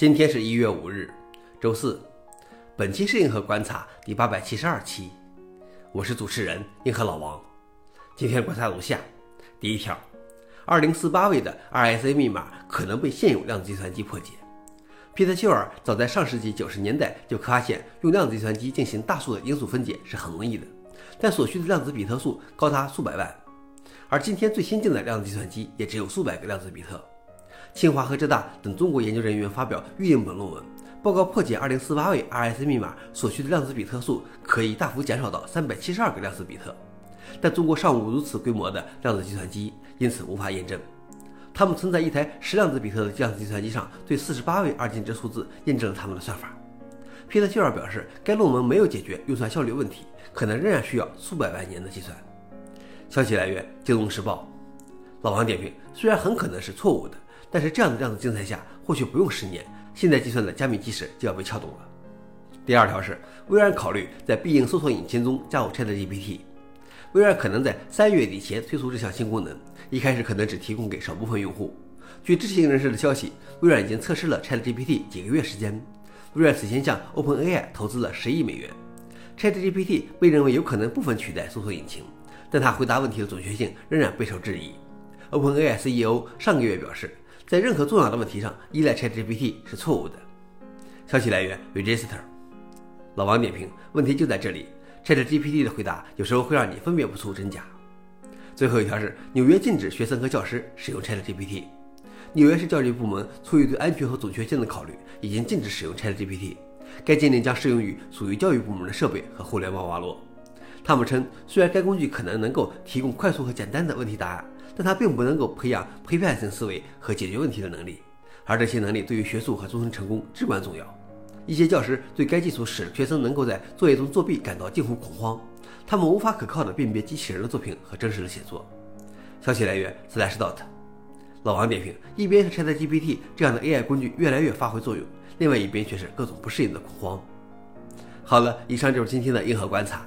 今天是一月五日，周四。本期是硬核观察第八百七十二期，我是主持人硬核老王。今天观察如下：第一条，二零四八位的 RSA 密码可能被现有量子计算机破解。皮特休尔早在上世纪九十年代就发现，用量子计算机进行大数的因素分解是很容易的，但所需的量子比特数高达数百万，而今天最先进的量子计算机也只有数百个量子比特。清华和浙大等中国研究人员发表预印本论文，报告破解2048位 RSA 密码所需的量子比特数可以大幅减少到372个量子比特，但中国尚无如此规模的量子计算机，因此无法验证。他们曾在一台十量子比特的量子计算机上对48位二进制数字验证了他们的算法。皮特希尔表示，该论文没有解决运算效率问题，可能仍然需要数百万年的计算。消息来源：《金融时报》。老王点评：虽然很可能是错误的。但是这样的量子竞赛下，或许不用十年，现在计算的加密基石就要被撬动了。第二条是，微软考虑在必应搜索引擎中加入 ChatGPT。微软可能在三月底前推出这项新功能，一开始可能只提供给少部分用户。据知情人士的消息，微软已经测试了 ChatGPT 几个月时间。微软此前向 OpenAI 投资了十亿美元。ChatGPT 被认为有可能部分取代搜索引擎，但它回答问题的准确性仍然备受质疑。OpenAI CEO 上个月表示。在任何重要的问题上依赖 ChatGPT 是错误的。消息来源：Register。老王点评：问题就在这里，ChatGPT 的回答有时候会让你分辨不出真假。最后一条是：纽约禁止学生和教师使用 ChatGPT。纽约市教育部门出于对安全和准确性的考虑，已经禁止使用 ChatGPT。该禁令将适用于属于教育部门的设备和互联网网络。他们称，虽然该工具可能能够提供快速和简单的问题答案。但它并不能够培养批判性思维和解决问题的能力，而这些能力对于学术和终身成功至关重要。一些教师对该技术使学生能够在作业中作弊感到近乎恐慌，他们无法可靠地辨别机器人的作品和真实的写作。消息来源：Slashdot。老王点评：一边是 ChatGPT 这样的 AI 工具越来越发挥作用，另外一边却是各种不适应的恐慌。好了，以上就是今天的硬核观察。